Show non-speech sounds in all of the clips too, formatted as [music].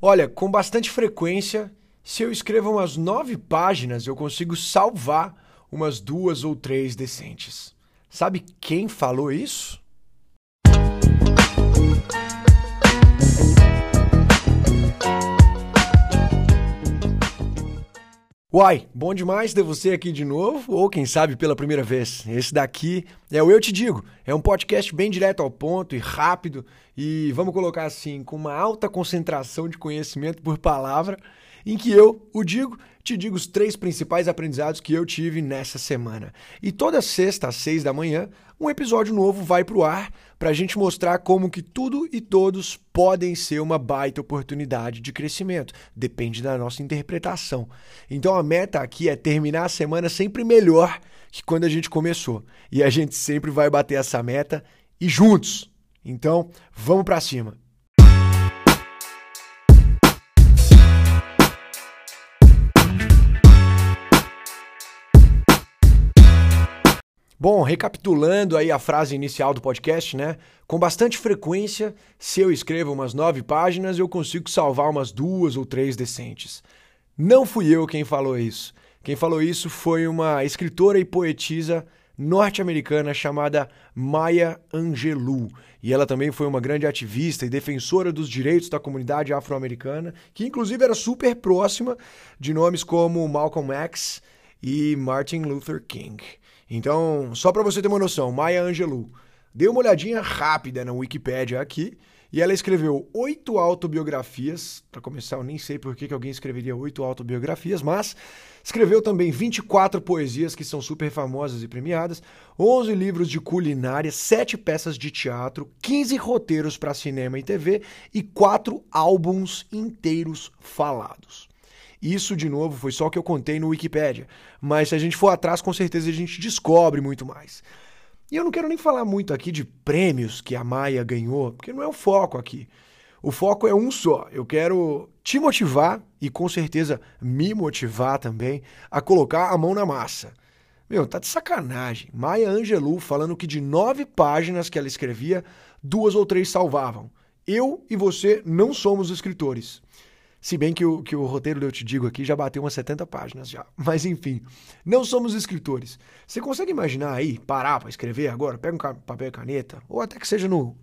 Olha, com bastante frequência, se eu escrevo umas nove páginas, eu consigo salvar umas duas ou três decentes. Sabe quem falou isso? Uai, bom demais ter você aqui de novo, ou quem sabe pela primeira vez. Esse daqui é o Eu Te Digo. É um podcast bem direto ao ponto e rápido, e vamos colocar assim, com uma alta concentração de conhecimento por palavra, em que eu, o digo, te digo os três principais aprendizados que eu tive nessa semana. E toda sexta às seis da manhã, um episódio novo vai pro ar para a gente mostrar como que tudo e todos podem ser uma baita oportunidade de crescimento. Depende da nossa interpretação. Então a meta aqui é terminar a semana sempre melhor que quando a gente começou. E a gente sempre vai bater essa meta e juntos. Então, vamos para cima. Bom, recapitulando aí a frase inicial do podcast, né? Com bastante frequência, se eu escrevo umas nove páginas, eu consigo salvar umas duas ou três decentes. Não fui eu quem falou isso. Quem falou isso foi uma escritora e poetisa norte-americana chamada Maya Angelou. E ela também foi uma grande ativista e defensora dos direitos da comunidade afro-americana, que inclusive era super próxima de nomes como Malcolm X e Martin Luther King. Então, só para você ter uma noção, Maya Angelou. Dei uma olhadinha rápida na Wikipédia aqui e ela escreveu oito autobiografias. Para começar, eu nem sei por que alguém escreveria oito autobiografias, mas escreveu também 24 poesias que são super famosas e premiadas, 11 livros de culinária, 7 peças de teatro, 15 roteiros para cinema e TV e 4 álbuns inteiros falados. Isso, de novo, foi só o que eu contei no Wikipedia. Mas se a gente for atrás, com certeza a gente descobre muito mais. E eu não quero nem falar muito aqui de prêmios que a Maia ganhou, porque não é o foco aqui. O foco é um só. Eu quero te motivar e com certeza me motivar também a colocar a mão na massa. Meu, tá de sacanagem. Maia Angelou falando que de nove páginas que ela escrevia, duas ou três salvavam. Eu e você não somos escritores. Se bem que o, que o roteiro Eu Te Digo aqui já bateu umas 70 páginas já. [laughs] Mas enfim, não somos escritores. Você consegue imaginar aí, parar para escrever agora? Pega um papel e caneta, ou até que seja no,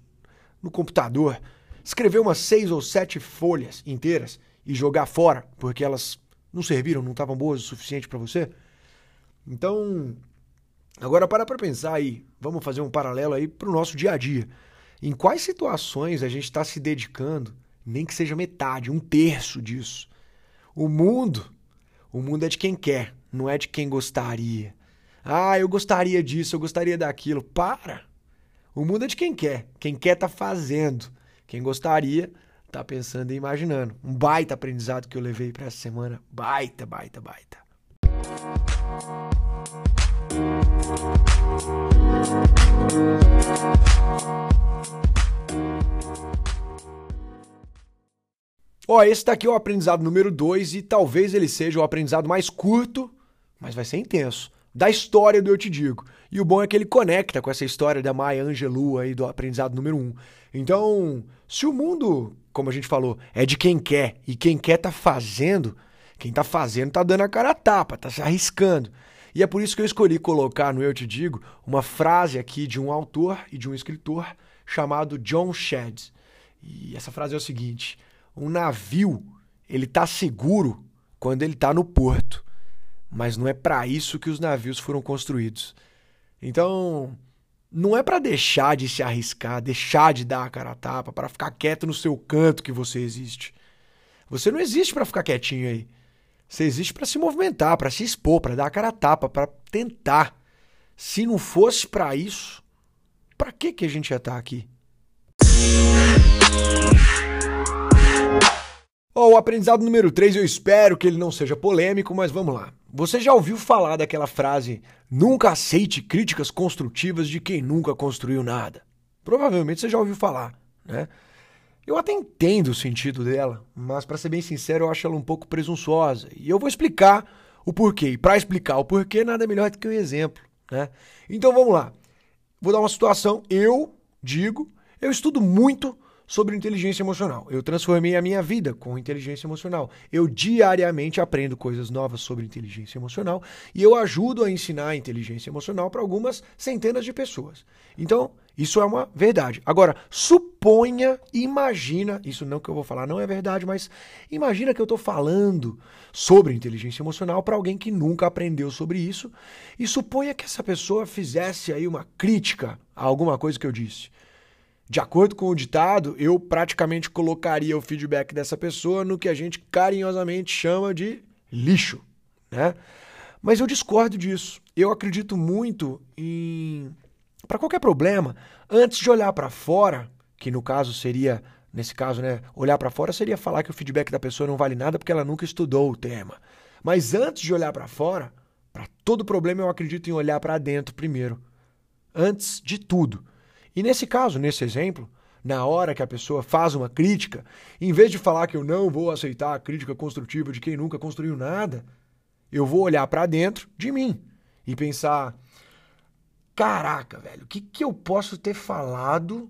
no computador, escrever umas seis ou sete folhas inteiras e jogar fora, porque elas não serviram, não estavam boas o suficiente para você? Então, agora para para pensar aí. Vamos fazer um paralelo aí para o nosso dia a dia. Em quais situações a gente está se dedicando nem que seja metade, um terço disso. O mundo, o mundo é de quem quer, não é de quem gostaria. Ah, eu gostaria disso, eu gostaria daquilo. Para! O mundo é de quem quer. Quem quer tá fazendo. Quem gostaria tá pensando e imaginando. Um baita aprendizado que eu levei para essa semana. Baita, baita, baita. Ó, esse daqui é o aprendizado número 2 e talvez ele seja o aprendizado mais curto, mas vai ser intenso, da história do Eu Te Digo. E o bom é que ele conecta com essa história da Maya Angelou aí do aprendizado número 1. Um. Então, se o mundo, como a gente falou, é de quem quer e quem quer tá fazendo, quem tá fazendo tá dando a cara a tapa, tá se arriscando. E é por isso que eu escolhi colocar no Eu Te Digo uma frase aqui de um autor e de um escritor chamado John Shedd. E essa frase é o seguinte: um navio, ele tá seguro quando ele tá no porto. Mas não é para isso que os navios foram construídos. Então, não é para deixar de se arriscar, deixar de dar a cara a tapa, para ficar quieto no seu canto que você existe. Você não existe para ficar quietinho aí. Você existe para se movimentar, para se expor, para dar a cara a tapa, para tentar. Se não fosse para isso, para que que a gente ia estar tá aqui? O aprendizado número 3, eu espero que ele não seja polêmico, mas vamos lá. Você já ouviu falar daquela frase: nunca aceite críticas construtivas de quem nunca construiu nada? Provavelmente você já ouviu falar, né? Eu até entendo o sentido dela, mas para ser bem sincero, eu acho ela um pouco presunçosa. E eu vou explicar o porquê. E para explicar o porquê, nada melhor do que um exemplo, né? Então vamos lá. Vou dar uma situação. Eu digo, eu estudo muito sobre inteligência emocional. Eu transformei a minha vida com inteligência emocional. Eu diariamente aprendo coisas novas sobre inteligência emocional e eu ajudo a ensinar inteligência emocional para algumas centenas de pessoas. Então, isso é uma verdade. Agora, suponha, imagina, isso não que eu vou falar não é verdade, mas imagina que eu estou falando sobre inteligência emocional para alguém que nunca aprendeu sobre isso e suponha que essa pessoa fizesse aí uma crítica a alguma coisa que eu disse. De acordo com o ditado, eu praticamente colocaria o feedback dessa pessoa no que a gente carinhosamente chama de lixo, né? Mas eu discordo disso. Eu acredito muito em para qualquer problema, antes de olhar para fora, que no caso seria, nesse caso, né, olhar para fora seria falar que o feedback da pessoa não vale nada porque ela nunca estudou o tema. Mas antes de olhar para fora, para todo problema eu acredito em olhar para dentro primeiro. Antes de tudo. E nesse caso, nesse exemplo, na hora que a pessoa faz uma crítica, em vez de falar que eu não vou aceitar a crítica construtiva de quem nunca construiu nada, eu vou olhar para dentro de mim e pensar: caraca, velho, o que, que eu posso ter falado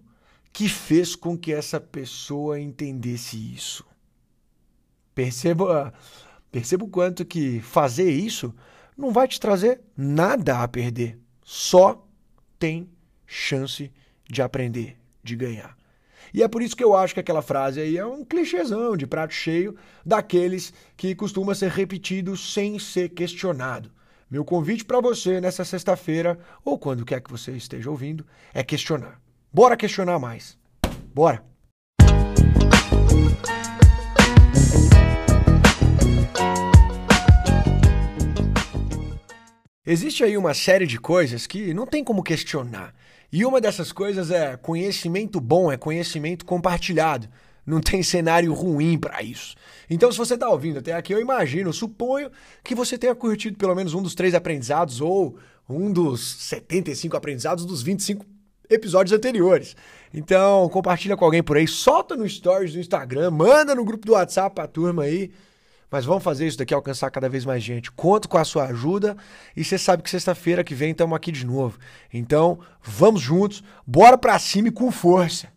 que fez com que essa pessoa entendesse isso? Perceba, perceba o quanto que fazer isso não vai te trazer nada a perder, só tem chance de aprender, de ganhar. E é por isso que eu acho que aquela frase aí é um clichêzão de prato cheio daqueles que costuma ser repetido sem ser questionado. Meu convite para você nessa sexta-feira, ou quando quer que você esteja ouvindo, é questionar. Bora questionar mais. Bora! Existe aí uma série de coisas que não tem como questionar. E uma dessas coisas é conhecimento bom, é conhecimento compartilhado. Não tem cenário ruim para isso. Então, se você está ouvindo até aqui, eu imagino, suponho que você tenha curtido pelo menos um dos três aprendizados ou um dos 75 aprendizados dos 25 episódios anteriores. Então, compartilha com alguém por aí, solta no stories do Instagram, manda no grupo do WhatsApp pra turma aí. Mas vamos fazer isso daqui alcançar cada vez mais gente. Conto com a sua ajuda e você sabe que sexta-feira que vem estamos aqui de novo. Então, vamos juntos, bora pra cima e com força.